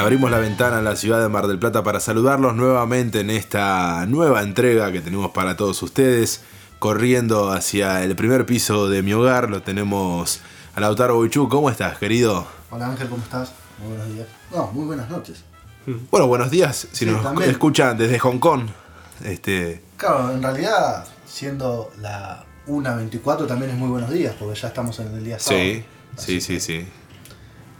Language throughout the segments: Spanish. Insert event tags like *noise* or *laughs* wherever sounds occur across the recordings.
Abrimos la ventana a la ciudad de Mar del Plata para saludarlos nuevamente en esta nueva entrega que tenemos para todos ustedes. Corriendo hacia el primer piso de mi hogar, lo tenemos a Lautaro Boichú. ¿Cómo estás, querido? Hola Ángel, ¿cómo estás? Muy buenos días. No, muy buenas noches. Bueno, buenos días, si Sí, nos también. escuchan desde Hong Kong. Este, Claro, en realidad, siendo la 1.24 también es muy buenos días, porque ya estamos en el día sábado. sí, sí, sí, sí.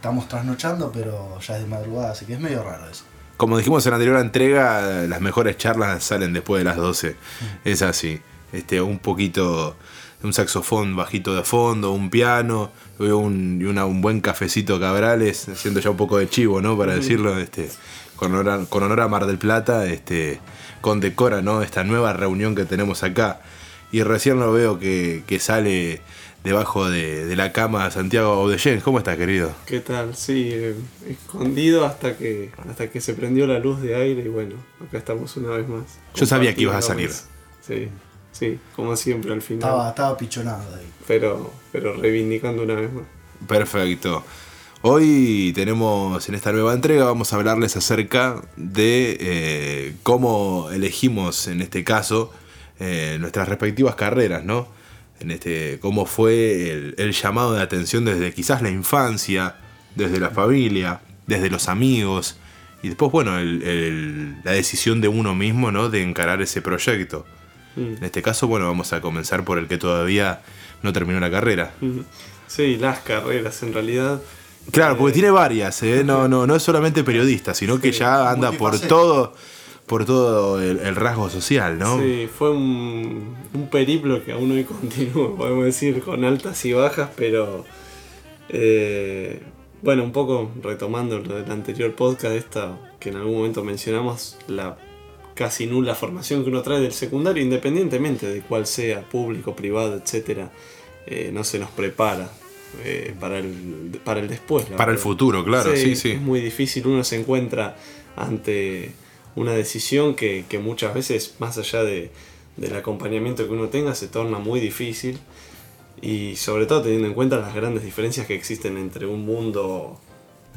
Estamos trasnochando, pero ya es de madrugada, así que es medio raro eso. Como dijimos en la anterior entrega, las mejores charlas salen después de las 12. Es así. Este, un poquito un saxofón bajito de fondo, un piano, un, y una- un buen cafecito Cabrales, haciendo ya un poco de chivo, ¿no? Para decirlo, este, con, honor a, con honor a Mar del Plata, este, condecora, ¿no? Esta nueva reunión que tenemos acá. Y recién lo veo que, que sale debajo de, de la cama Santiago Audellén. ¿Cómo estás, querido? ¿Qué tal? Sí, eh, escondido hasta que hasta que se prendió la luz de aire y bueno, acá estamos una vez más. Yo sabía que ibas a salir. Sí, sí, como siempre al final. Estaba, estaba pichonado de ahí. Pero, pero reivindicando una vez más. Perfecto. Hoy tenemos en esta nueva entrega, vamos a hablarles acerca de eh, cómo elegimos en este caso eh, nuestras respectivas carreras, ¿no? En este, cómo fue el, el llamado de atención desde quizás la infancia, desde la familia, desde los amigos, y después, bueno, el- el- la decisión de uno mismo, ¿no? De encarar ese proyecto. Mm. En este caso, bueno, vamos a comenzar por el que todavía no terminó la carrera. Ujú. Sí, las carreras en realidad. Claro, porque tiene varias, ¿eh? no, no, no es solamente periodista, sino que Sí, ya anda por todo, por todo el, el rasgo social, ¿no? Sí, fue un, un periplo que aún hoy *laughs* continúa, podemos decir, con altas y bajas, pero eh, bueno, un poco retomando lo del anterior podcast, esta que en algún momento mencionamos, la casi nula formación que uno trae del secundario, independientemente de cuál sea, público, privado, etcétera, eh, no se nos prepara eh, para, el, para el después. Para el futuro, claro, sí, sí. Es muy difícil, uno se encuentra ante una decisión que, que muchas veces, más allá de, del acompañamiento que uno tenga, se torna muy difícil. Y sobre todo teniendo en cuenta las grandes diferencias que existen entre un mundo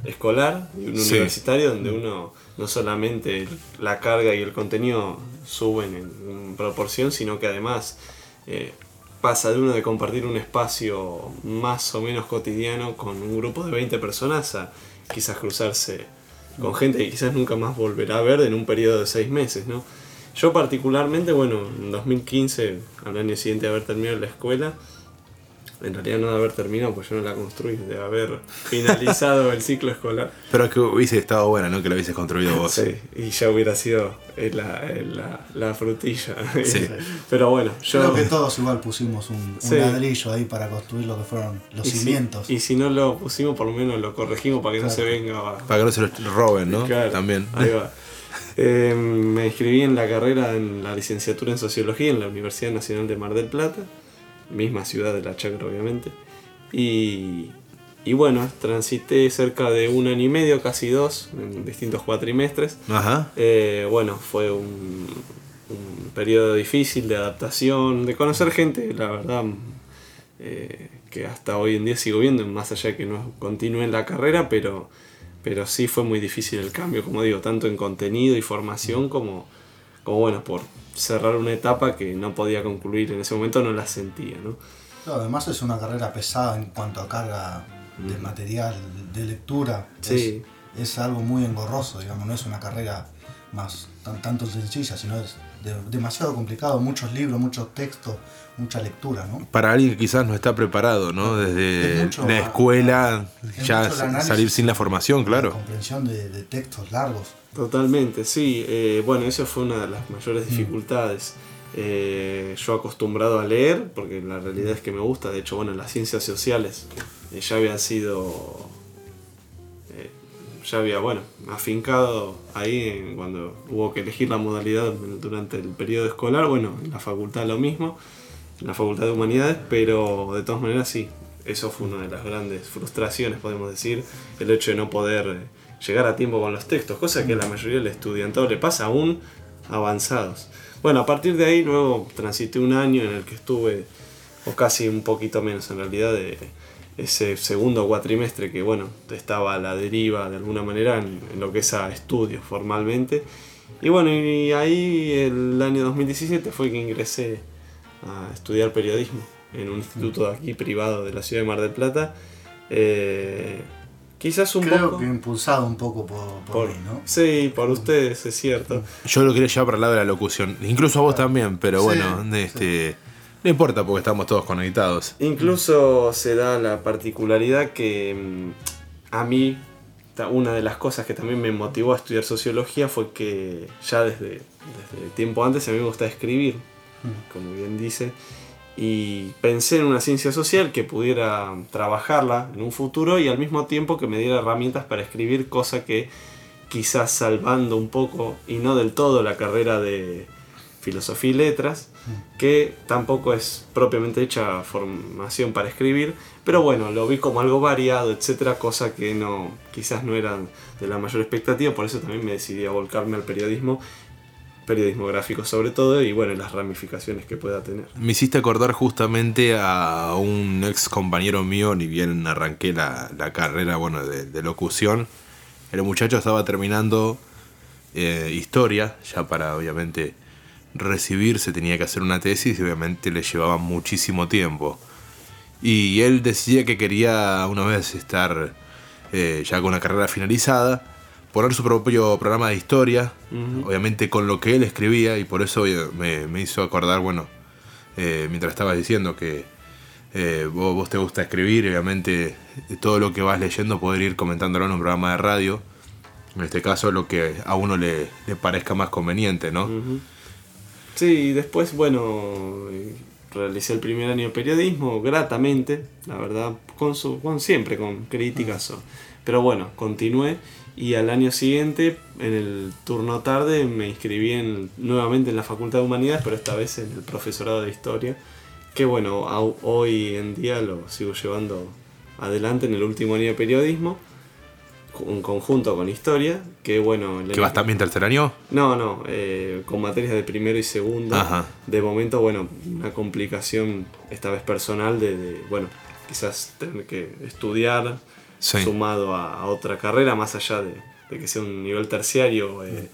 escolar y un Sí. universitario, donde uno no solamente la carga y el contenido suben en proporción, sino que además eh, pasa de uno de compartir un espacio más o menos cotidiano con un grupo de 20 personas a quizás cruzarse con gente que quizás nunca más volverá a ver en un periodo de seis meses, ¿no? Yo particularmente, bueno, en 2015, al año siguiente de haber terminado la escuela, en realidad no de haber terminado, pues yo no la construí, de haber finalizado el ciclo escolar. Pero que hubiese estado buena, ¿no? Que lo hubieses construido vos. Sí, y ya hubiera sido eh, la, eh, la, la frutilla. Sí. *laughs* Pero bueno, yo... Creo que todos igual pusimos un, ladrillo ahí para construir lo que fueron los y si- cimientos. y si no lo pusimos, por lo menos lo corregimos para que no se venga a- Para que no se lo roben, ¿no? Claro, También. Ahí va. Eh, me inscribí en la carrera en la licenciatura en Sociología en la Universidad Nacional de Mar del Plata, misma ciudad de La Chacra, obviamente. Y, y bueno, transité cerca de un año y medio, casi dos, en distintos cuatrimestres. Ajá. Eh, bueno, fue un, un periodo difícil de adaptación, de conocer gente, la verdad, eh, que hasta hoy en día sigo viendo, más allá de que no continúe en la carrera, pero, pero sí fue muy difícil el cambio, como digo, tanto en contenido y formación como, como bueno, por cerrar una etapa que no podía concluir en ese momento, no la sentía, ¿no? Claro, además es una carrera pesada en cuanto a carga de material, de lectura. Mm. Sí. Es, es algo muy engorroso, digamos, no es una carrera más tan, tanto sencilla, sino es de- demasiado complicado, muchos libros, muchos textos, mucha lectura, ¿no? Para alguien que quizás no está preparado, ¿no? Desde mucho, la escuela, es ya salir sin la formación, La claro. comprensión de, de textos largos. Totalmente, sí. Eh, bueno, eso fue una de las mayores dificultades. Eh, yo acostumbrado a leer, porque la realidad es que me gusta, de hecho, bueno, las ciencias sociales eh, ya había sido, ya había, bueno, afincado ahí en- cuando hubo que elegir la modalidad durante el periodo escolar, bueno, en la facultad lo mismo, en la facultad de humanidades, pero de todas maneras sí, eso fue una de las grandes frustraciones, podemos decir, el hecho de no poder llegar a tiempo con los textos, cosa que a la mayoría del estudiantado le pasa aún avanzados. Bueno, a partir de ahí luego transité un año en el que estuve, o casi un poquito menos en realidad, de- ese segundo cuatrimestre que, bueno, estaba a la deriva de alguna manera en, lo que es a estudios formalmente. Y bueno, y ahí el año 2017 fue que ingresé a estudiar periodismo en un instituto aquí privado de la ciudad de Mar del Plata. Eh, quizás un Creo poco. que impulsado un poco por, por, mí, ¿no? Sí, por ustedes, es cierto. Yo lo quería llevar para el lado de la locución, incluso a vos también, pero Sí, bueno, este, no importa porque estamos todos conectados. Incluso se da la particularidad que mm, a mí, una de las cosas que también me motivó a estudiar sociología fue que ya desde, desde tiempo antes a mí me gusta escribir, como bien dice, y pensé en una ciencia social que pudiera trabajarla en un futuro y al mismo tiempo que me diera herramientas para escribir, cosa que quizás salvando un poco y no del todo la carrera de filosofía y letras, que tampoco es propiamente hecha formación para escribir, pero bueno, lo vi como algo variado, etcétera, cosa que no quizás no era de la mayor expectativa, por eso también me decidí a volcarme al periodismo, periodismo gráfico sobre todo, y bueno, las ramificaciones que pueda tener. Me hiciste acordar justamente a un ex compañero mío, ni bien arranqué la, la carrera bueno, de, locución. El muchacho estaba terminando eh, historia, ya para obviamente recibirse tenía que hacer una tesis y obviamente le llevaba muchísimo tiempo. Y él decía que quería una vez estar eh, ya con la carrera finalizada, poner su propio programa de historia, obviamente con lo que él escribía, y por eso eh, me, me hizo acordar, bueno, eh, mientras estabas diciendo que eh, vos, vos te gusta escribir, obviamente todo lo que vas leyendo poder ir comentándolo en un programa de radio, en este caso lo que a uno le, le parezca más conveniente, ¿no? Ujú. Sí, y después, bueno, realicé el primer año de periodismo gratamente, la verdad, con, su, con siempre con críticas, o- pero bueno, continué y al año siguiente, en el turno tarde, me inscribí en- nuevamente en la Facultad de Humanidades, pero esta vez en el profesorado de Historia, que bueno, hoy en día lo sigo llevando adelante en el último año de periodismo, en conjunto con Historia, que bueno... ¿Que vas también tercer año? no, no, eh, con materias de primero y segundo. Ajá. De momento, bueno, una complicación esta vez personal de, de, bueno, quizás tener que estudiar Sí. sumado a, a otra carrera, más allá de, de que sea un nivel terciario eh,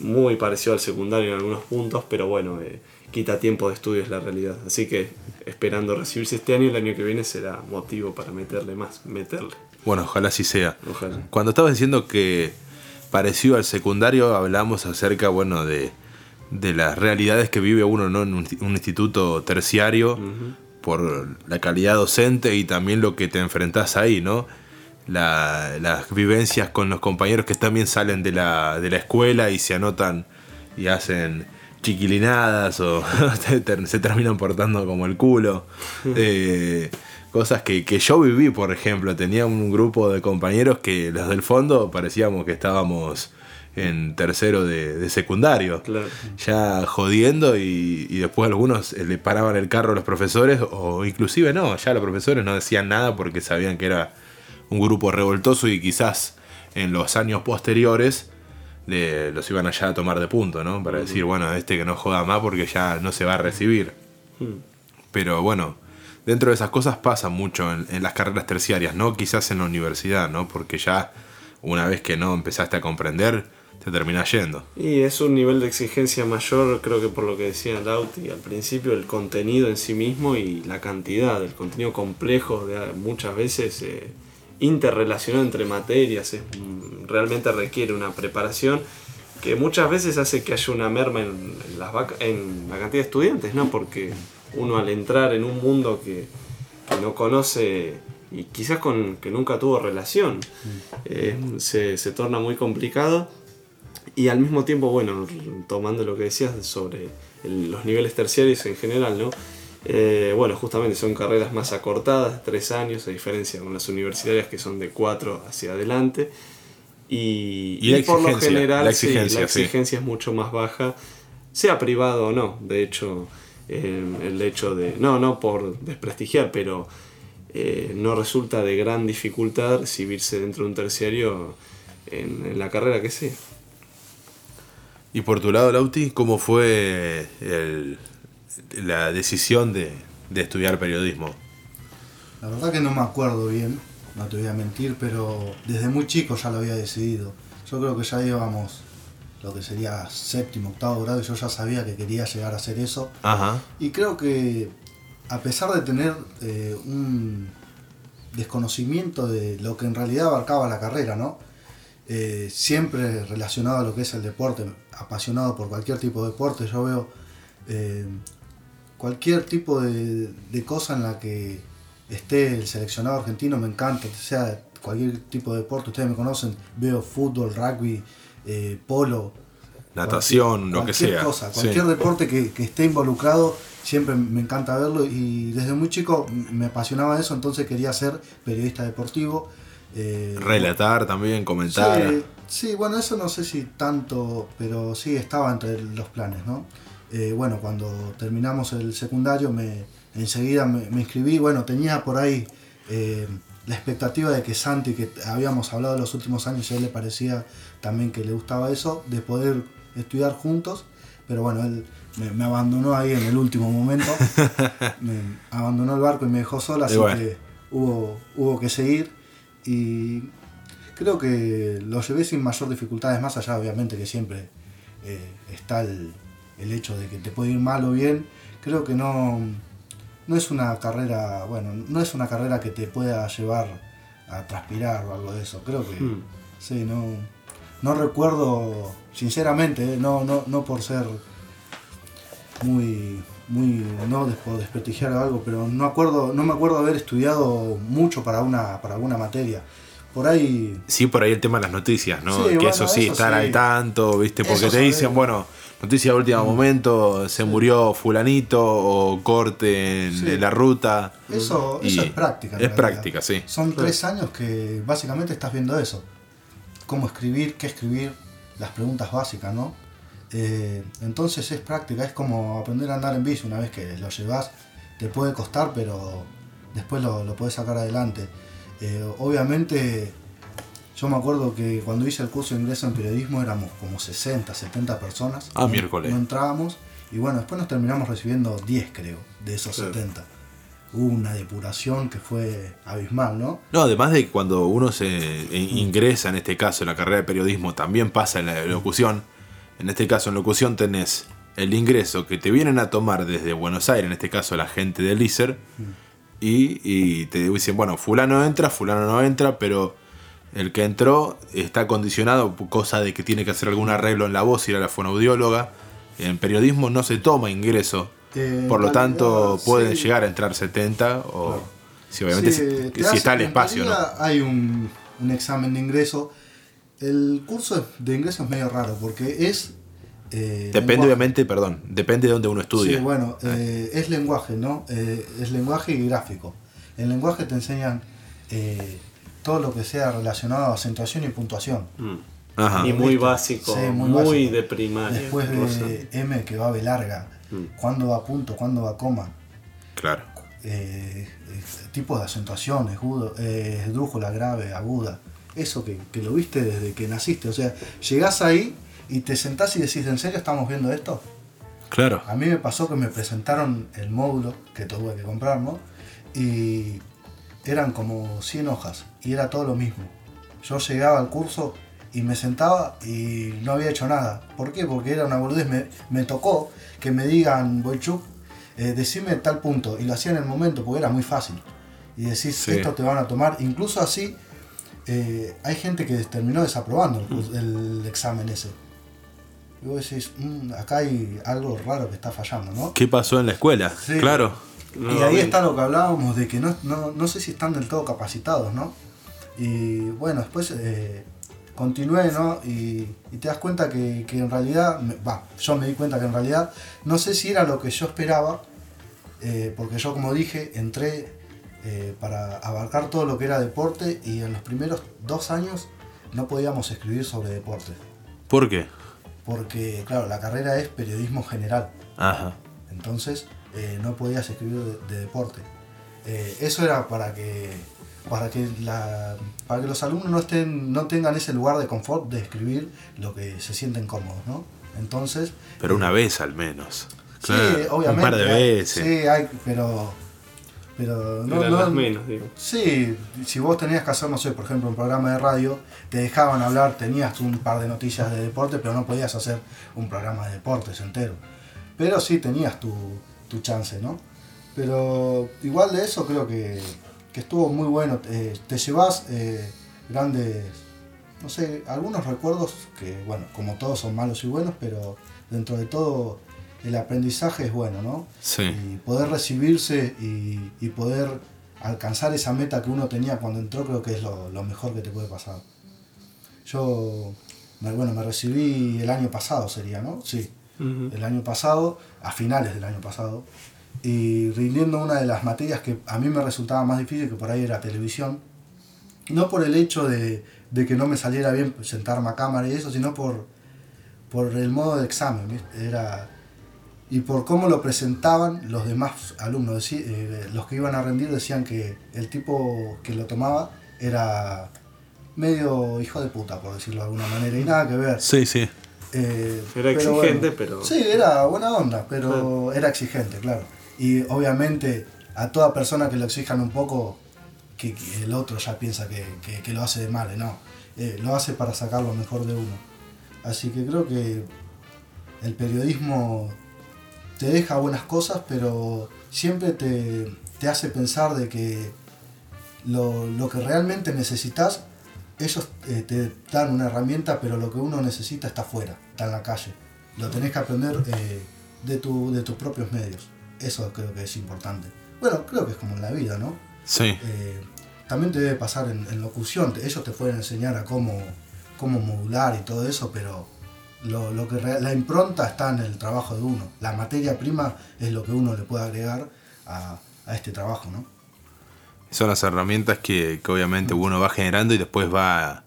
muy parecido al secundario en algunos puntos, pero bueno, eh, quita tiempo de estudio es la realidad. Así que esperando recibirse este año, el año que viene será motivo para meterle más, meterle. Bueno, ojalá así sea. Ojalá. Cuando estabas diciendo que parecido al secundario, hablamos acerca, bueno, de, de las realidades que vive uno ¿no? en un, un instituto terciario por la calidad docente y también lo que te enfrentás ahí, ¿no? La- las vivencias con los compañeros que también salen de la, de la escuela y se anotan y hacen chiquilinadas o *laughs* se ter- se terminan portando como el culo. Eh, cosas que, que yo viví, por ejemplo. Tenía un grupo de compañeros que los del fondo parecíamos que estábamos en tercero de, de secundario. Claro. Ya jodiendo y, y después algunos eh, le paraban el carro a los profesores o inclusive no, ya los profesores no decían nada porque sabían que era un grupo revoltoso y quizás en los años posteriores le- los iban allá a tomar de punto, ¿no? Para decir, bueno, este que no joda más porque ya no se va a recibir. Pero bueno, dentro de esas cosas pasa mucho en, en las carreras terciarias, ¿no? Quizás en la universidad, ¿no? Porque ya una vez que no empezaste a comprender, te terminás yendo. Y es un nivel de exigencia mayor, creo que por lo que decía Lauti al principio, el contenido en sí mismo y la cantidad, el contenido complejo, de, muchas veces eh, interrelacionado entre materias, es, mm, realmente requiere una preparación que muchas veces hace que haya una merma en, las vaca- en la cantidad de estudiantes, ¿no? Porque uno al entrar en un mundo que, que no conoce y quizás con que nunca tuvo relación, eh, se, se torna muy complicado. Y al mismo tiempo, bueno, tomando lo que decías sobre el- los niveles terciarios en general, ¿no? Eh, bueno, justamente son carreras más acortadas, tres años, a diferencia con las universitarias que son de cuatro hacia adelante. Y, Y la por lo general, la sí, exigencia, la sí. exigencia es mucho más baja, sea privado o no. De hecho, eh, el hecho de, no, no por desprestigiar, pero eh, no resulta de gran dificultad recibirse dentro de un terciario en, en la carrera que sea. Y por tu lado, Lauti, ¿cómo fue el- la decisión de, de estudiar periodismo? La verdad que no me acuerdo bien, no te voy a mentir, pero desde muy chico ya lo había decidido. Yo creo que ya íbamos lo que sería séptimo, octavo grado y yo ya sabía que quería llegar a hacer eso. Ajá. Y creo que a pesar de tener eh, un desconocimiento de lo que en realidad abarcaba la carrera, ¿no? Eh, siempre relacionado a lo que es el deporte, apasionado por cualquier tipo de deporte, yo veo eh, cualquier tipo de, de cosa en la que esté el seleccionado argentino, me encanta, sea cualquier tipo de deporte, ustedes me conocen, veo fútbol, rugby, eh, polo, Natación, lo que cualquier sea. cosa, Sí. cualquier deporte que, que esté involucrado, siempre me encanta verlo y desde muy chico me apasionaba eso, entonces quería ser periodista deportivo. eh, Relatar también, comentar. Sí, sí, bueno, eso no sé si tanto, pero sí estaba entre los planes, ¿no? Eh, bueno, cuando terminamos el secundario, me, enseguida me, me inscribí, bueno, tenía por ahí eh, la expectativa de que Santi, que habíamos hablado en los últimos años, a él le parecía también que le gustaba eso, de poder estudiar juntos, pero bueno, él me, me abandonó ahí en el último momento, *laughs* me abandonó el barco y me dejó sola, así bueno. que hubo, hubo que seguir. Y creo que lo llevé sin mayor dificultades, más allá obviamente que siempre eh, está el, el hecho de que te puede ir mal o bien, creo que no, no es una carrera, bueno, no es una carrera que te pueda llevar a transpirar o algo de eso, creo que Mm. sí, no, no recuerdo, sinceramente, eh, no, no, no por ser muy, muy, no por desprestigiar o algo, pero no acuerdo, no me acuerdo haber estudiado mucho para una, para alguna materia. Por ahí Sí, por ahí el tema de las noticias, ¿no? Sí, que bueno, eso sí, eso estar sí. al tanto, ¿viste? Porque Eso te dicen, bueno, noticia de último momento, se murió fulanito o corte en, Sí. la ruta. Eso, eso es práctica. Es práctica, sí. Son tres años que básicamente estás viendo eso. Cómo escribir, qué escribir, las preguntas básicas, ¿no? Eh, entonces es práctica, es como aprender a andar en bici. Una vez que lo llevas, te puede costar, pero después lo, lo puedes sacar adelante. Eh, obviamente, yo me acuerdo que cuando hice el curso de ingreso en periodismo éramos como 60, 70 personas. Ah, No- miércoles. No entrábamos. Y bueno, después nos terminamos recibiendo 10, creo, de esos Claro. 70 hubo una depuración que fue abismal, ¿no? No, además de que cuando uno se ingresa, en este caso, en la carrera de periodismo, también pasa en la locución. En este caso, en locución tenés el ingreso que te vienen a tomar desde Buenos Aires, en este caso la gente del ISER, y, y te dicen, bueno, fulano entra, fulano no entra, pero el que entró está condicionado, por cosa de que tiene que hacer algún arreglo en la voz, ir a la fonoaudióloga. En periodismo no se toma ingreso, Eh, por lo tanto realidad, pueden sí. llegar a entrar 70 o... Claro. Si obviamente Sí, si- está el en espacio, Hay un, un examen de ingreso. El curso de ingreso es medio raro porque es. eh, Depende, lenguaje. obviamente, perdón, depende de donde uno estudia. Sí, bueno, eh, es lenguaje, ¿no? Eh, es lenguaje y gráfico. En lenguaje te enseñan todo lo que sea relacionado a acentuación y puntuación. Mm. Ajá. Y muy básico, Sí, muy, muy básico. de primaria. Después Rosa. de M que va B larga, Mm. cuándo va punto, cuándo va coma. Claro. eh, eh, tipos de acentuación, escudo, eh, esdrújula grave, aguda. Eso que, que lo viste desde que naciste. O sea, llegás ahí y te sentás y decís, ¿en serio estamos viendo esto? Claro. A mí me pasó que me presentaron el módulo que tuve que comprar, ¿no? Y eran como 100 hojas y era todo lo mismo. Yo llegaba al curso y me sentaba y no había hecho nada. ¿Por qué? Porque era una boludez. Me, me tocó que me digan, Boychuk, eh, decime tal punto. Y lo hacía en el momento porque era muy fácil. Y decís, Sí. esto te van a tomar. Incluso así, eh, hay gente que terminó desaprobando el, el examen ese. Y vos decís, "Mm, acá hay algo raro que está fallando, ¿no? ¿Qué pasó en la escuela? Sí. Claro. Y ahí está lo que hablábamos de que no, no, no sé si están del todo capacitados, ¿no? Y bueno, después eh, continué, ¿no? Y, y te das cuenta que, que en realidad, va, yo me di cuenta que en realidad no sé si era lo que yo esperaba, eh, porque yo como dije, entré eh, para abarcar todo lo que era deporte y en los primeros dos años no podíamos escribir sobre deporte, ¿Por qué? porque claro, la carrera es periodismo general. Ajá. Entonces eh, no podías escribir de, de deporte. Eh, eso era para que para que la, para que los alumnos no estén no tengan ese lugar de confort de escribir lo que se sienten cómodos, ¿no? Entonces Pero una vez al menos. sí, Claro, obviamente Un par de hay- veces. sí hay pero Pero no, no- menos, digo. Sí, si vos tenías que hacer, no sé, por ejemplo, un programa de radio, te dejaban hablar, tenías un par de noticias de deporte, pero no podías hacer un programa de deportes entero. Pero sí tenías tu, tu chance, ¿no? Pero igual de eso creo que, que estuvo muy bueno. Eh, te llevas eh, grandes, no sé, algunos recuerdos que, bueno, como todos son malos y buenos, pero dentro de todo el aprendizaje es bueno, ¿no? Sí. y poder recibirse y, y poder alcanzar esa meta que uno tenía cuando entró creo que es lo, lo mejor que te puede pasar. Yo, bueno, me recibí el año pasado sería, ¿no? Sí, Ujú. el año pasado, a finales del año pasado, y rindiendo una de las materias que a mí me resultaba más difícil, que por ahí era televisión, no por el hecho de, de que no me saliera bien sentarme a cámara y eso, sino por, por el modo de examen, ¿viste? Era, y por cómo lo presentaban los demás alumnos. Decí- eh, los que iban a rendir decían que el tipo que lo tomaba era medio hijo de puta, por decirlo de alguna manera, y nada que ver. Sí, sí. Eh, Era pero exigente, pero- Sí, era buena onda, pero Claro. era exigente, claro. Y obviamente a toda persona que lo exijan un poco, que, que el otro ya piensa que, que- que lo hace de mal, no. Eh, lo hace para sacar lo mejor de uno. Así que creo que el periodismo te deja buenas cosas, pero siempre te, te hace pensar de que lo, lo que realmente necesitas, ellos eh, te dan una herramienta, pero lo que uno necesita está afuera, está en la calle. Lo tenés que aprender eh, de, tu, de tus propios medios. Eso creo que es importante. Bueno, creo que es como en la vida, ¿no? Sí. Eh, también te debe pasar en, en locución. Ellos te pueden enseñar a cómo, cómo modular y todo eso, pero lo, lo que la impronta está en el trabajo de uno. La materia prima es lo que uno le puede agregar a, a este trabajo, ¿no? Son las herramientas que, que obviamente uno va generando y después va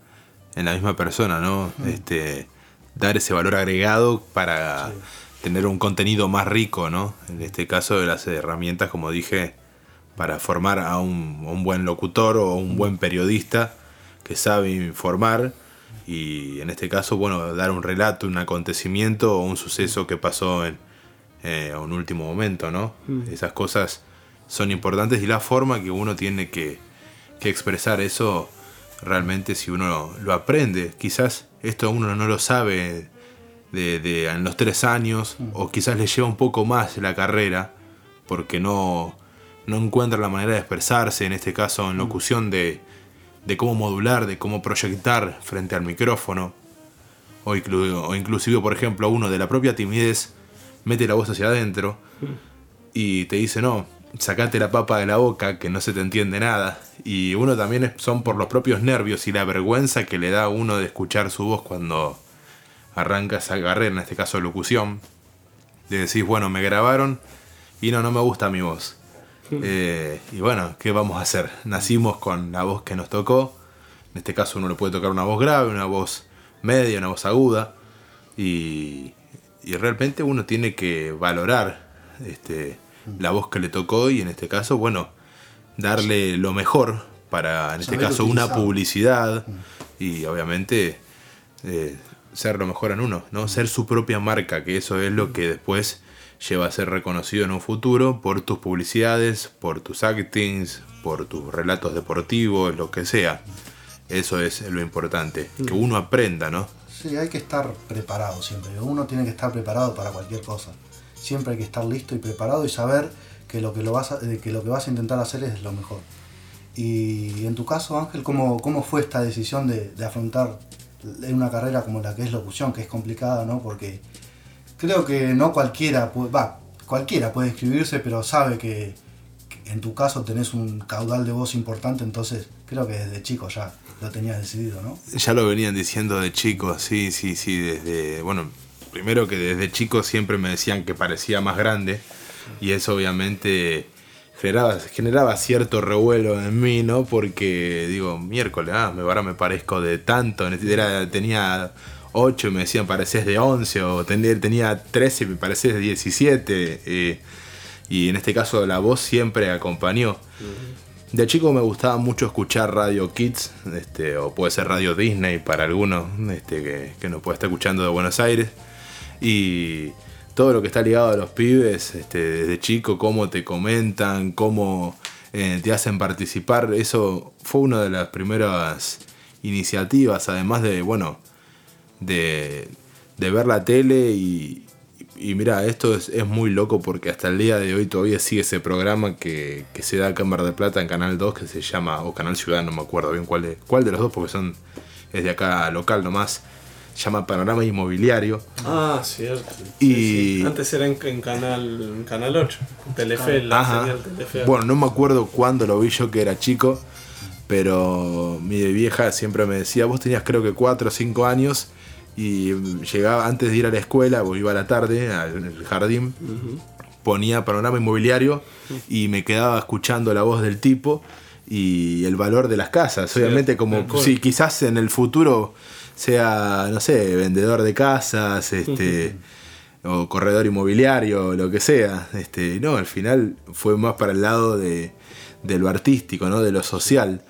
en la misma persona, ¿no? Este, dar ese valor agregado para Sí. tener un contenido más rico, ¿no? En este caso de las herramientas, como dije, para formar a un, a un buen locutor o un buen periodista que sabe informar y en este caso, bueno, dar un relato, un acontecimiento o un suceso que pasó en eh, un último momento, ¿no? Esas cosas son importantes y la forma que uno tiene que, que expresar eso realmente si uno lo aprende. Quizás esto uno no lo sabe de, de- en los tres años o quizás le lleva un poco más la carrera porque no, no encuentra la manera de expresarse, en este caso en locución, de, de cómo modular, de cómo proyectar frente al micrófono. O, inclu- o inclusive, por ejemplo, uno de la propia timidez mete la voz hacia adentro y te dice, no, sacate la papa de la boca, que no se te entiende nada. Y uno también son por los propios nervios y la vergüenza que le da a uno de escuchar su voz cuando arranca esa carrera, en este caso locución. De decir, bueno, me grabaron y no, no me gusta mi voz. Eh, y bueno, ¿qué vamos a hacer? Nacimos con la voz que nos tocó. En este caso uno le puede tocar una voz grave, una voz media, una voz aguda. Y, y realmente uno tiene que valorar este, la voz que le tocó y en este caso, bueno, darle lo mejor para, en este Saber caso, una publicidad y obviamente eh, ser lo mejor en uno, ¿no? Ser su propia marca, que eso es lo que después lleva a ser reconocido en un futuro por tus publicidades, por tus actings, por tus relatos deportivos, lo que sea. Eso es lo importante, que uno aprenda, ¿no? Sí, hay que estar preparado siempre. Uno tiene que estar preparado para cualquier cosa. Siempre hay que estar listo y preparado y saber que lo que, lo vas, a, que, lo que vas a intentar hacer es lo mejor. Y en tu caso, Ángel, ¿cómo, cómo fue esta decisión de, afrontar una carrera como la que es locución, que es complicada, ¿no? Porque creo que no cualquiera, pu- va, cualquiera puede inscribirse, pero sabe que, que en tu caso tenés un caudal de voz importante, entonces creo que desde chico ya lo tenías decidido, ¿no? Ya lo venían diciendo de chico, sí, sí, sí, desde, bueno, primero que desde chico siempre me decían que parecía más grande y eso obviamente generaba, generaba cierto revuelo en mí, ¿no? Porque digo, miércoles, ah, me- ahora me parezco de tanto, era, tenía 8 y me decían pareces de 11 o tenía, tenía 13 y me pareces de 17 eh, y en este caso la voz siempre acompañó. De chico me gustaba mucho escuchar Radio Kids, este, o puede ser Radio Disney para algunos este, que, que nos puede estar escuchando de Buenos Aires. Y todo lo que está ligado a los pibes, este, desde chico, cómo te comentan, cómo eh, te hacen participar. Eso fue una de las primeras iniciativas, además de, bueno, de, de ver la tele y, y mira, esto es, es, muy loco porque hasta el día de hoy todavía sigue ese programa que, que se da acá en del Plata en Canal 2 que se llama, o Canal Ciudad, no me acuerdo bien cuál de, cuál de los dos porque son, es de acá local nomás se llama Panorama Inmobiliario. Ah, cierto. Y sí, sí. antes era en, en, canal, en Canal 8, Telefe, la Ajá. señal Telefe. Bueno, no me acuerdo cuándo lo vi yo que era chico, pero mi vieja siempre me decía, vos tenías creo que 4 o 5 años y llegaba antes de ir a la escuela, o iba a la tarde al jardín, uh -huh. ponía Panorama Inmobiliario y me quedaba escuchando la voz del tipo y el valor de las casas. Sí, Obviamente como si quizás en el futuro sea, no sé, vendedor de casas, este, o corredor inmobiliario, lo que sea. Este, no, al final fue más para el lado de, de lo artístico, ¿no? de lo social.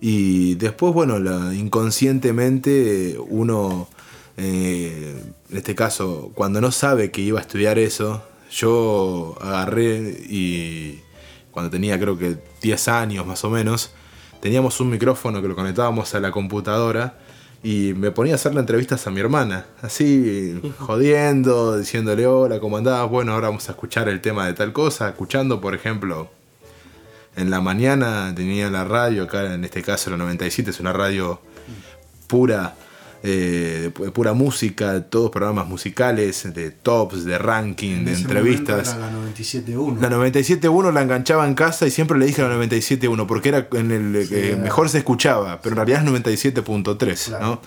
Y después, bueno, la, inconscientemente uno, eh, en este caso, cuando no sabe que iba a estudiar eso, yo agarré y cuando tenía creo que 10 años más o menos, teníamos un micrófono que lo conectábamos a la computadora y me ponía a hacerle entrevistas a mi hermana, así jodiendo, diciéndole hola, ¿cómo andabas? Bueno, ahora vamos a escuchar el tema de tal cosa, escuchando, por ejemplo, en la mañana tenía la radio, acá en este caso la 97 es una radio pura, eh, de pura música, todos programas musicales, de tops, de ranking, En de entrevistas. era la 97.1. La 97.1 la enganchaba en casa y siempre le dije la 97.1 porque era en el que era- mejor se escuchaba, pero en realidad es 97.3, Claro, ¿no?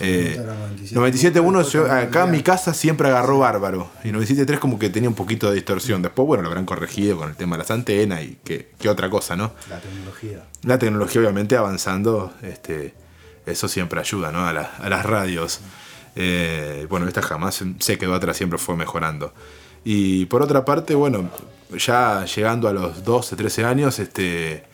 Eh, momento era 97.1, 97.1 yo- después acá en mi casa siempre agarró bárbaro y 97.3 como que tenía un poquito de distorsión. Después, bueno, lo habrán corregido con el tema de las antenas y que, que otra cosa, ¿no? La tecnología. La tecnología obviamente avanzando, este, eso siempre ayuda ¿no? a, la- a las radios. Eh, bueno, esta jamás se quedó atrás, siempre fue mejorando. Y por otra parte, bueno, ya llegando a los 12, 13 años, este,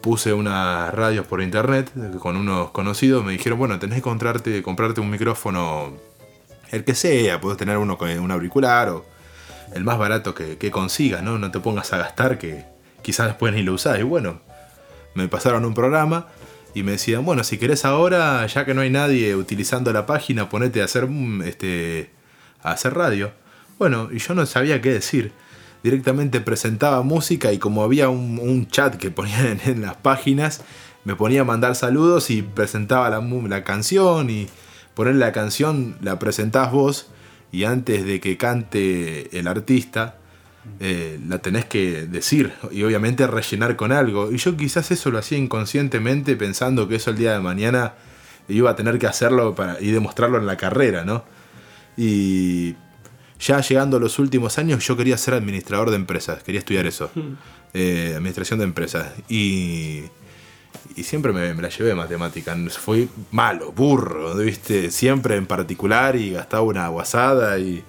puse unas radios por internet con unos conocidos. Me dijeron, bueno, tenés que comprarte, comprarte un micrófono, el que sea, puedes tener uno con un auricular o el más barato que, que consigas, ¿no? No te pongas a gastar que quizás después ni lo usás. Y bueno, me pasaron un programa y me decían, bueno, si querés ahora, ya que no hay nadie utilizando la página, ponete a hacer, mm, este, a hacer radio. Bueno, y yo no sabía qué decir. Directamente presentaba música y como había un, chat que ponían *laughs* en, las páginas, me ponía a mandar saludos y presentaba la, la canción y poner la canción, la presentás vos y antes de que cante el artista, eh, la tenés que decir y obviamente rellenar con algo. Y yo quizás eso lo hacía inconscientemente pensando que eso el día de mañana iba a tener que hacerlo para, y demostrarlo en la carrera, ¿no? Y ya llegando a los últimos años yo quería ser administrador de empresas, quería estudiar eso, *laughs* eh, administración de empresas. Y, y siempre me, me la llevé matemática. Fui malo, burro, ¿viste? Siempre en particular y gastaba una guasada y,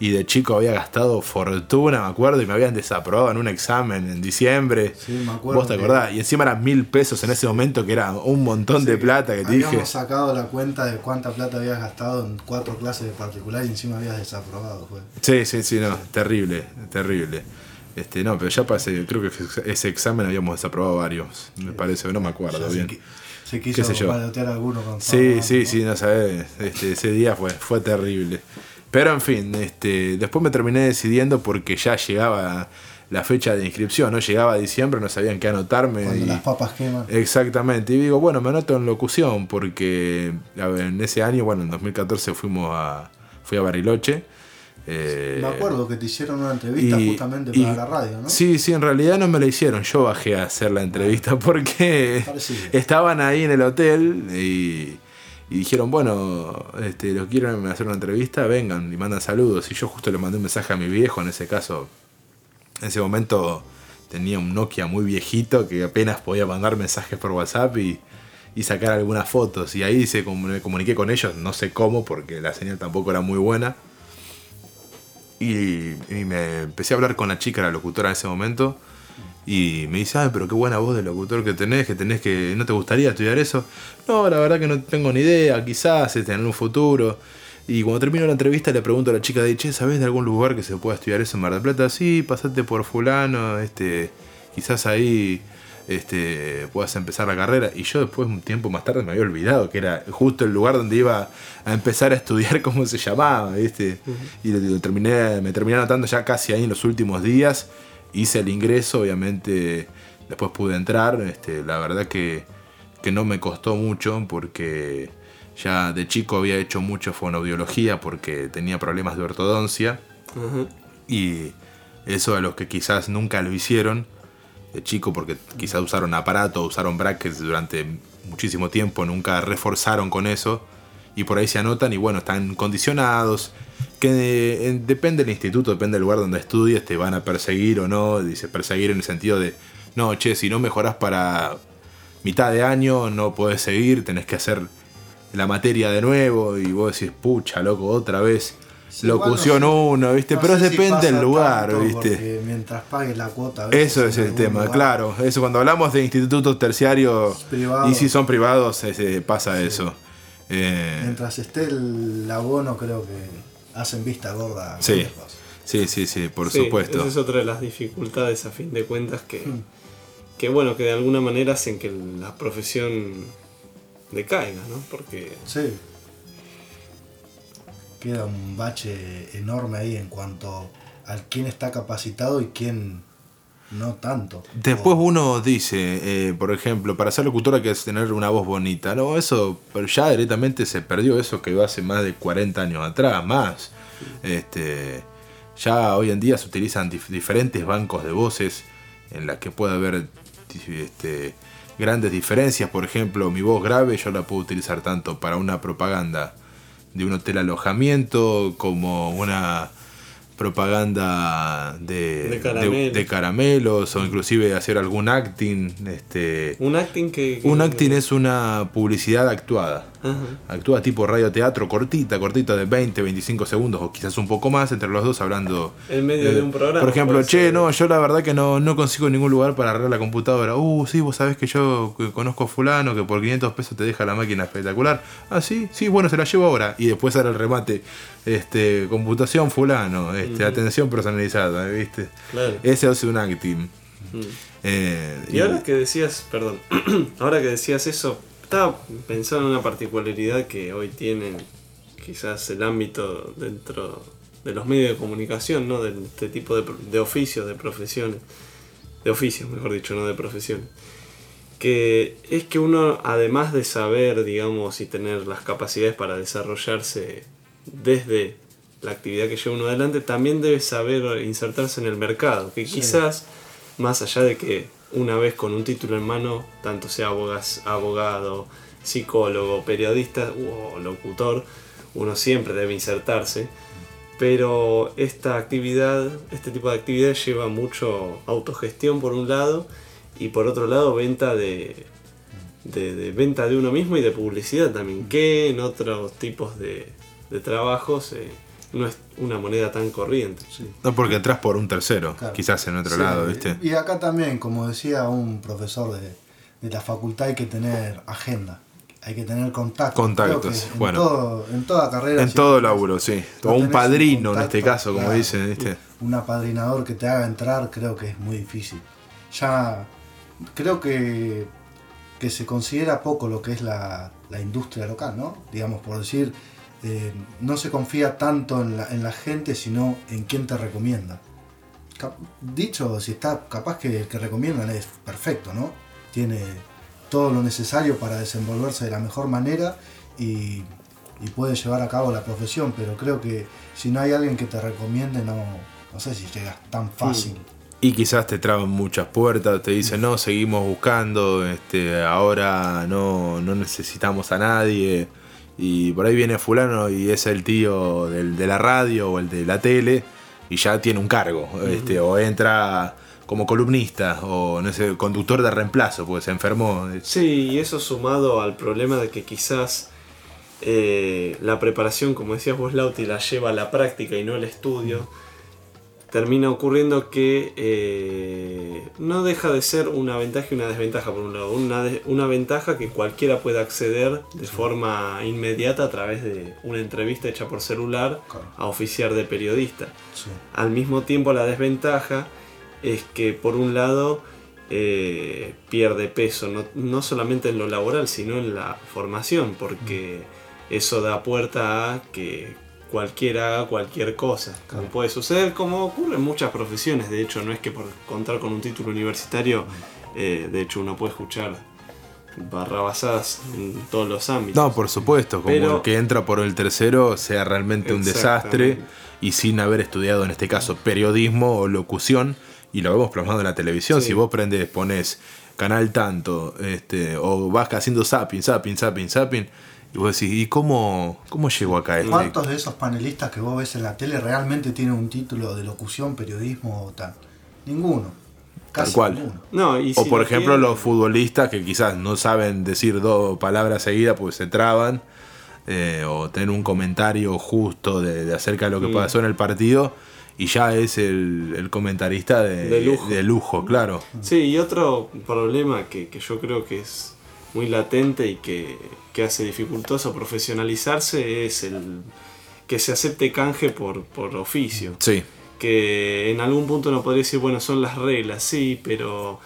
y de chico había gastado fortuna, me acuerdo, y me habían desaprobado en un examen en diciembre. Sí, me acuerdo ¿Vos te acordás? Y encima eran mil pesos en ese momento, que era un montón de plata que te Habíamos dije. sacado la cuenta de cuánta plata habías gastado en cuatro clases de particular y encima habías desaprobado. Fue. Sí, sí, sí, no, terrible, terrible. Este, no, pero ya pasé, creo que ese examen habíamos desaprobado varios, me parece, no me acuerdo Ya bien. se quiso ¿Qué sé yo? alguno con Sí, sí, sí, no sabes. Este, ese día fue, fue terrible. Pero en fin, este, después me terminé decidiendo porque ya llegaba la fecha de inscripción, ¿no? Llegaba diciembre, no sabían qué anotarme. Cuando y- las papas queman. Exactamente, y digo, bueno, me anoto en locución porque a ver, en ese año, bueno, en 2014 fuimos a, fui a Bariloche. Eh, Me acuerdo que te hicieron una entrevista y- justamente y- para la radio, ¿no? Sí, sí, en realidad no me la hicieron. Yo bajé a hacer la entrevista *laughs* porque Parecido. estaban ahí en el hotel y, y dijeron, bueno, este, los quieren hacer una entrevista, vengan y mandan saludos. Y yo justo le mandé un mensaje a mi viejo, en ese caso, en ese momento tenía un Nokia muy viejito que apenas podía mandar mensajes por WhatsApp y, y sacar algunas fotos. Y ahí se, me comuniqué con ellos, no sé cómo, porque la señal tampoco era muy buena. Y, me empecé a hablar con la chica, la locutora en ese momento. Y me dice, ay, pero qué buena voz de locutor que tenés, que tenés que... ¿No te gustaría estudiar eso? No, la verdad que no tengo ni idea, quizás este, en un futuro. Y cuando termino la entrevista le pregunto a la chica de, che, ¿sabés de algún lugar que se pueda estudiar eso en Mar del Plata? Sí, pasate por fulano, este... quizás ahí este, puedas empezar la carrera. Y yo después, un tiempo más tarde, me había olvidado que era justo el lugar donde iba a empezar a estudiar *laughs* cómo se llamaba, ¿viste? Y lo, terminé, me terminé anotando ya casi ahí en los últimos días. Hice el ingreso, obviamente, después pude entrar. Este, la verdad que, que no me costó mucho porque ya de chico había hecho mucho fonoaudiología porque tenía problemas de ortodoncia. Y eso a los que quizás nunca lo hicieron de chico porque quizás usaron aparato, usaron brackets durante muchísimo tiempo, nunca reforzaron con eso y por ahí se anotan y bueno, están condicionados, que eh, depende del instituto, depende del lugar donde estudies, te van a perseguir o no, dice perseguir en el sentido de, no, che, si no mejoras para mitad de año, no puedes seguir, tenés que hacer la materia de nuevo y vos decís, pucha, loco, otra vez locución uno, ¿viste? Pero depende del lugar, ¿viste? Mientras pagues la cuota. Eso es el tema, claro. Eso cuando hablamos de institutos terciarios y si son privados, pasa eso. Eh, mientras esté el abono, creo que hacen vista gorda. Sí. Sí, sí, sí, por supuesto. Esa es otra de las dificultades a fin de cuentas que, hmm. que bueno, que de alguna manera hacen que la profesión decaiga, ¿no? Porque sí queda un bache enorme ahí en cuanto a quién está capacitado y quién no tanto. Después uno dice, eh, por ejemplo, para ser locutor hay que tener una voz bonita. No, eso, pero ya directamente se perdió eso que hace más de 40 años atrás, más. Este, ya hoy en día se utilizan diferentes bancos de voces en las que puede haber este, grandes diferencias. Por ejemplo, mi voz grave yo la puedo utilizar tanto para una propaganda de un hotel alojamiento, como una propaganda de, de, caramelos o inclusive hacer algún acting. Este, ¿Un acting que, Un acting es una publicidad actuada. Actúa tipo radioteatro cortita, cortita de 20, 25 segundos o quizás un poco más entre los dos hablando. En medio de un programa. Por ejemplo, che, no, yo la verdad que no, no consigo ningún lugar para arreglar la computadora. Uh, sí, vos sabés que yo conozco a fulano que por 500 pesos te deja la máquina espectacular. Ah, sí, sí, bueno, se la llevo ahora. Y después hará el remate. Este, computación fulano, este, atención personalizada, ¿viste? Claro. Ese es un acting. Eh, y ahora que decías, perdón, *clears throat* ahora que decías eso, estaba pensando en una particularidad que hoy tienen quizás el ámbito dentro de los medios de comunicación, ¿no? De este tipo de, de oficios, de profesiones, de oficios, mejor dicho, no de profesiones. Que es que uno, además de saber, digamos, y tener las capacidades para desarrollarse desde la actividad que lleva uno adelante, también debe saber insertarse en el mercado, que quizás, más allá de que una vez con un título en mano, tanto sea abogado, psicólogo, periodista o locutor, uno siempre debe insertarse. Pero esta actividad, este tipo de actividad lleva mucho autogestión por un lado y por otro lado venta de, venta de uno mismo y de publicidad también, que en otros tipos de, de trabajos eh, no es una moneda tan corriente. No porque entras por un tercero, quizás en otro lado, ¿viste? Y acá también, como decía un profesor de, la facultad, hay que tener agenda. Hay que tener contacto. Contactos, en bueno. en toda carrera. En todo laburo, sí. O un padrino en este caso, como dicen, ¿viste? Un apadrinador que te haga entrar, creo que es muy difícil. Ya creo que, que se considera poco lo que es la, la industria local, ¿no? Digamos, por decir, eh, no se confía tanto en la, gente, sino en quien te recomienda. dicho, si está capaz que el que recomiendan es perfecto, ¿no? Tiene todo lo necesario para desenvolverse de la mejor manera y, puede llevar a cabo la profesión, pero creo que si no hay alguien que te recomiende, no, no sé si llegas tan fácil. Y quizás te traban muchas puertas, te dicen, no, seguimos buscando, este, ahora no, no necesitamos a nadie y por ahí viene fulano y es el tío del, de la radio o el de la tele y ya tiene un cargo, este, o entra como columnista o no sé, conductor de reemplazo, porque se enfermó. Sí, y eso sumado al problema de que quizás eh, la preparación, como decías vos, Lauti, la lleva a la práctica y no al estudio termina ocurriendo que eh, no deja de ser una ventaja y una desventaja por un lado. Una, una ventaja que cualquiera puede acceder de forma inmediata a través de una entrevista hecha por celular a oficiar de periodista. Al mismo tiempo la desventaja es que por un lado eh, pierde peso, no, no solamente en lo laboral, sino en la formación, porque eso da puerta a que cualquiera haga cualquier cosa. Puede suceder, como ocurre en muchas profesiones. De hecho, no es que por contar con un título universitario, eh, de hecho, uno puede escuchar barrabasadas en todos los ámbitos. No, por supuesto, como Pero- el que entra por el tercero sea realmente un desastre y sin haber estudiado en este caso periodismo o locución y lo vemos plasmado en la televisión. Sí. Si vos prendes, pones canal tanto, este, o vas haciendo zapping, zapping, zapping, zapping, y vos decís, ¿y cómo, cómo llegó acá este? ¿Cuántos de esos panelistas que vos ves en la tele realmente tienen un título de locución, periodismo o tal? Ninguno. Casi cual. ninguno. No, y O si por lo ejemplo tienen- los futbolistas que quizás no saben decir dos palabras seguidas porque se traban, eh, o tener un comentario justo de, de acerca de lo que pasó en el partido, y ya es el, el comentarista de, De lujo. de lujo, claro. Sí, y otro problema que, que yo creo que es muy latente y que, que hace dificultoso profesionalizarse es el que se acepte canje por, por oficio. Sí, Que en algún punto uno podría decir, bueno, son las reglas, sí, pero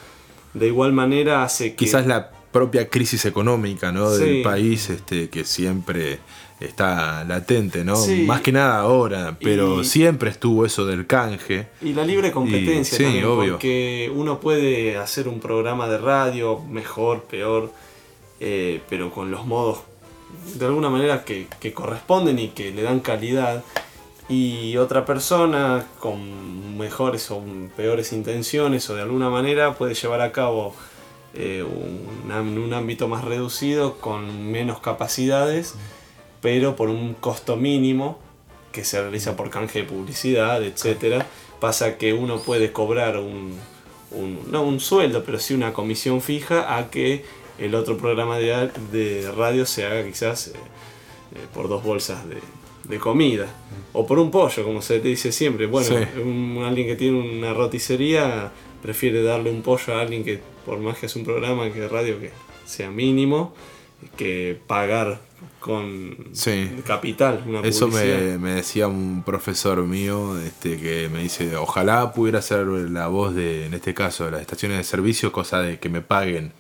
de igual manera hace que... quizás la propia crisis económica ¿no? del país este, que siempre está latente, ¿no? Sí. Más que nada ahora, pero Y- siempre estuvo eso del canje. Y la libre competencia Y- sí, también, obvio. porque uno puede hacer un programa de radio mejor, peor, eh, pero con los modos de alguna manera que, corresponden y que le dan calidad. Y otra persona con mejores o peores intenciones o de alguna manera puede llevar a cabo eh, un, un ámbito más reducido con menos capacidades, pero por un costo mínimo que se realiza por canje de publicidad, etcétera, pasa que uno puede cobrar un, un- no un sueldo, pero sí una comisión fija a que el otro programa de, de radio se haga quizás eh, eh, por dos bolsas de, de comida o por un pollo, como se te dice siempre. Bueno, Sí. un- alguien que tiene una roticería prefiere darle un pollo a alguien que por más que es un programa que radio que sea mínimo que pagar con Sí. capital una Eso me decía un profesor mío este, que me dice, ojalá pudiera ser la voz de, en este caso, de las estaciones de servicio, cosa de que me paguen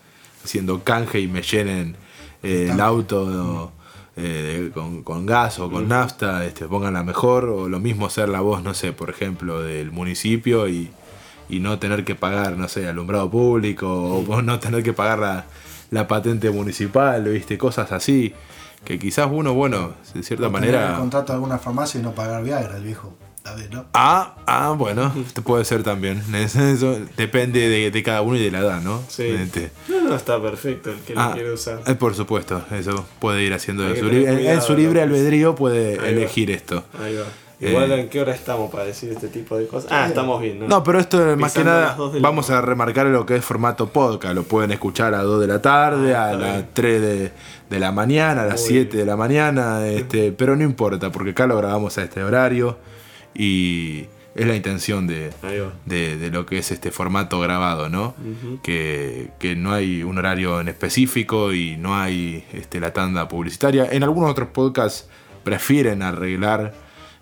haciendo canje y me llenen eh, el auto eh, con, con gas o con nafta, este, pongan la mejor, o lo mismo ser la voz, no sé, por ejemplo, del municipio y, y no tener que pagar, no sé, alumbrado público, o no tener que pagar la, la patente municipal, ¿viste? Cosas así. Que quizás uno, bueno, de cierta O tener manera. el contrato de alguna farmacia y no pagar Viagra, el viejo. ¿No? Ah, ah, bueno, puede ser también. *laughs* Eso depende de, de cada uno y de la edad, ¿no? Sí. Este, No, no, está perfecto el que ah, lo quiere usar. eh, por supuesto, eso puede ir haciendo que su libre, en- en cuidado, su libre ¿no? albedrío puede Ahí va. elegir esto. Ahí va. Eh, Igual en qué hora estamos para decir este tipo de cosas. Ah, estamos bien, ¿no? No, pero esto más que Pisando nada vamos a remarcar lo que es formato podcast. Lo pueden escuchar a las 2 de la tarde, Ah, a las bien. 3 de, de la mañana, a las Muy 7 bien. de la mañana, este, pero no importa porque acá lo grabamos a este horario y es la intención de, de, de lo que es este formato grabado, ¿no? Que, que no hay un horario en específico y no hay este, la tanda publicitaria. En algunos otros podcasts prefieren arreglar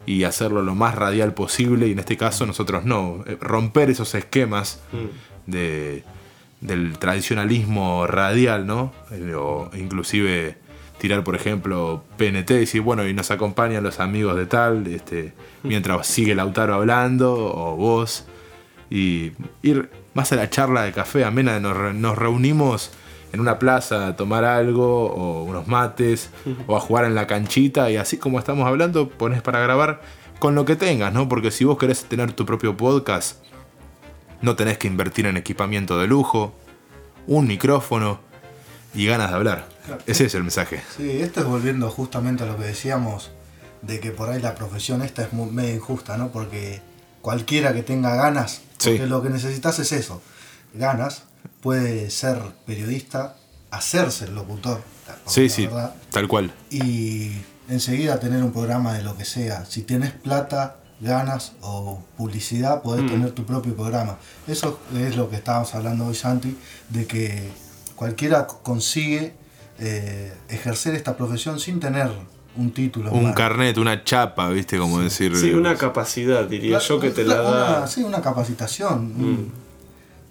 y hacerlo lo más radial posible y en este caso nosotros no. Eh, Romper esos esquemas Mm. de, del tradicionalismo radial, ¿no? Eh, O inclusive tirar, por ejemplo, PNT y decir, bueno, y nos acompañan los amigos de tal, este, mientras sigue Lautaro hablando, o vos, y ir más a la charla de café amena, nos, nos reunimos en una plaza a tomar algo, o unos mates, o a jugar en la canchita, y así como estamos hablando, pones para grabar con lo que tengas, ¿no? Porque si vos querés tener tu propio podcast, no tenés que invertir en equipamiento de lujo, un micrófono y ganas de hablar. Claro. Ese es el mensaje. Sí, esto es volviendo justamente a lo que decíamos, de que por ahí la profesión esta es muy, medio injusta, ¿no? Porque cualquiera que tenga ganas, Sí. porque lo que necesitas es eso, ganas, puede ser periodista, hacerse el locutor, Sí, sí, verdad, tal cual. y enseguida tener un programa de lo que sea. Si tienes plata, ganas o publicidad, podés Mm. tener tu propio programa. Eso es lo que estábamos hablando hoy, Santi, de que cualquiera consigue eh, ejercer esta profesión sin tener un título. Un carnet, una chapa, ¿viste? Como decir. Sí, una capacidad, diría yo, que te la cla- da. Una, sí, una capacitación. un-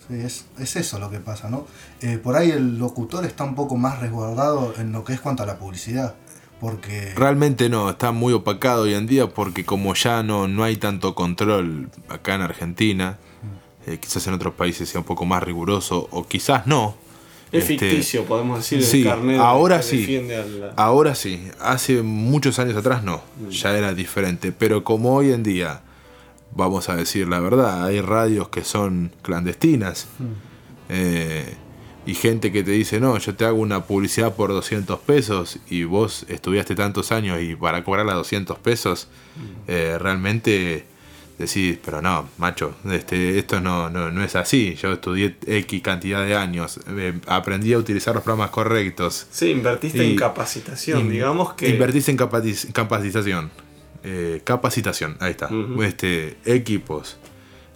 es, es eso lo que pasa, ¿no? Eh, por ahí el locutor está un poco más resguardado en lo que es cuanto a la publicidad. Porque Realmente no, está muy opacado hoy en día porque como ya no, no hay tanto control acá en Argentina, eh, quizás en otros países sea un poco más riguroso o quizás no. Es Este, ficticio, podemos decir, sí, el carnet ahora sí. la- Ahora sí, hace muchos años atrás no, ya era diferente, pero como hoy en día, vamos a decir la verdad, hay radios que son clandestinas eh, y gente que te dice, no, yo te hago una publicidad por 200 pesos y vos estudiaste tantos años y para cobrar a 200 pesos, eh, realmente decís, pero no, macho, este, esto no, no, no es así, yo estudié X cantidad de años, eh, aprendí a utilizar los programas correctos. Sí, invertiste Y- en capacitación, In- digamos que... Invertís en capaci- capacitación. Eh, capacitación, ahí está. Este, equipos.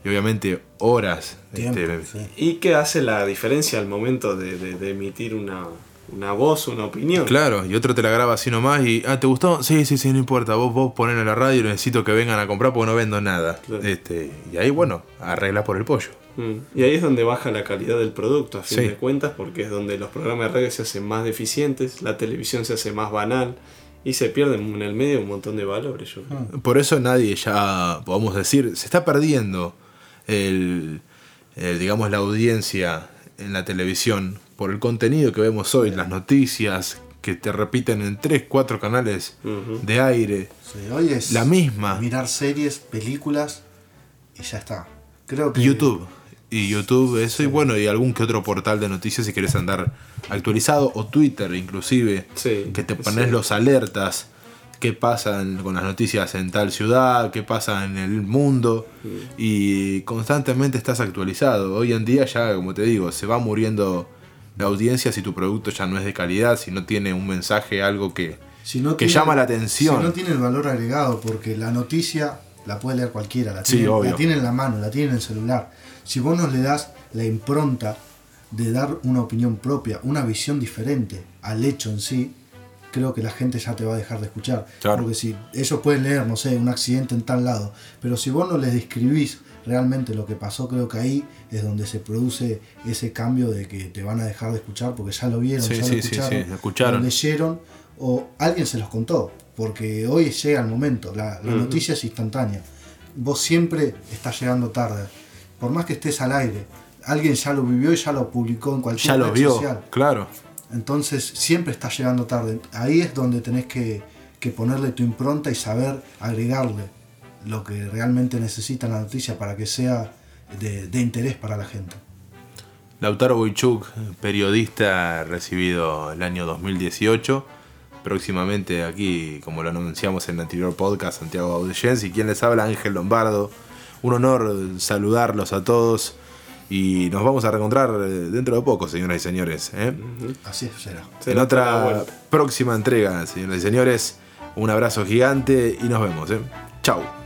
Y obviamente horas. tiempo, este, sí. ¿Y qué hace la diferencia al momento de, de- de emitir una, una voz, una opinión? Claro, y otro te la graba así nomás y, ah, ¿te gustó? Sí, sí, sí, no importa, vos, vos ponen en la radio y necesito que vengan a comprar porque no vendo nada. Claro. Este, y ahí, bueno, arregla por el pollo. Mm. Y ahí es donde baja la calidad del producto, a fin Sí. de cuentas, porque es donde los programas de radio se hacen más deficientes, la televisión se hace más banal y se pierden en el medio un montón de valores. Yo creo. Por eso nadie ya, podemos decir, se está perdiendo el, el, digamos, la audiencia en la televisión por el contenido que vemos hoy, las noticias que te repiten en 3, 4 canales de aire. Sí, hoy es La misma. mirar series, películas y ya está. Creo que YouTube. Y YouTube, eso, y bueno, y algún que otro portal de noticias si quieres andar actualizado, o Twitter inclusive, Sí, que te pones los alertas, qué pasa con las noticias en tal ciudad, qué pasa en el mundo, y constantemente estás actualizado. Hoy en día ya, como te digo, se va muriendo la audiencia si tu producto ya no es de calidad, si no tiene un mensaje, algo que, si no que tiene- llama la atención. Si no tiene el valor agregado, porque la noticia la puede leer cualquiera, la tiene, la tiene en la mano, la tiene en el celular. Si vos no le das la impronta de dar una opinión propia, una visión diferente al hecho en sí, creo que la gente ya te va a dejar de escuchar. Claro. Porque si ellos pueden leer, no sé, un accidente en tal lado, pero si vos no les describís realmente lo que pasó, creo que ahí es donde se produce ese cambio de que te van a dejar de escuchar porque ya lo vieron, Sí, ya sí, lo escucharon, sí, lo escucharon. lo leyeron o alguien se los contó, porque hoy llega el momento, la, la Ujú. noticia es instantánea. Vos siempre estás llegando tarde, por más que estés al aire, alguien ya lo vivió y ya lo publicó en cualquier ya lo vio, social. claro. Entonces siempre estás llegando tarde. Ahí es donde tenés que, ponerle tu impronta y saber agregarle lo que realmente necesita la noticia para que sea de, de interés para la gente. Lautaro Boichuk, periodista recibido el año 2018. Próximamente aquí, como lo anunciamos en el anterior podcast, Santiago Audellens y quien les habla, Ángel Lombardo. Un honor saludarlos a todos y nos vamos a reencontrar eh, dentro de poco, señoras y señores. ¿eh? Así será. Se en otra próxima entrega, señoras y señores. Un abrazo gigante y nos vemos. ¿eh? Chau.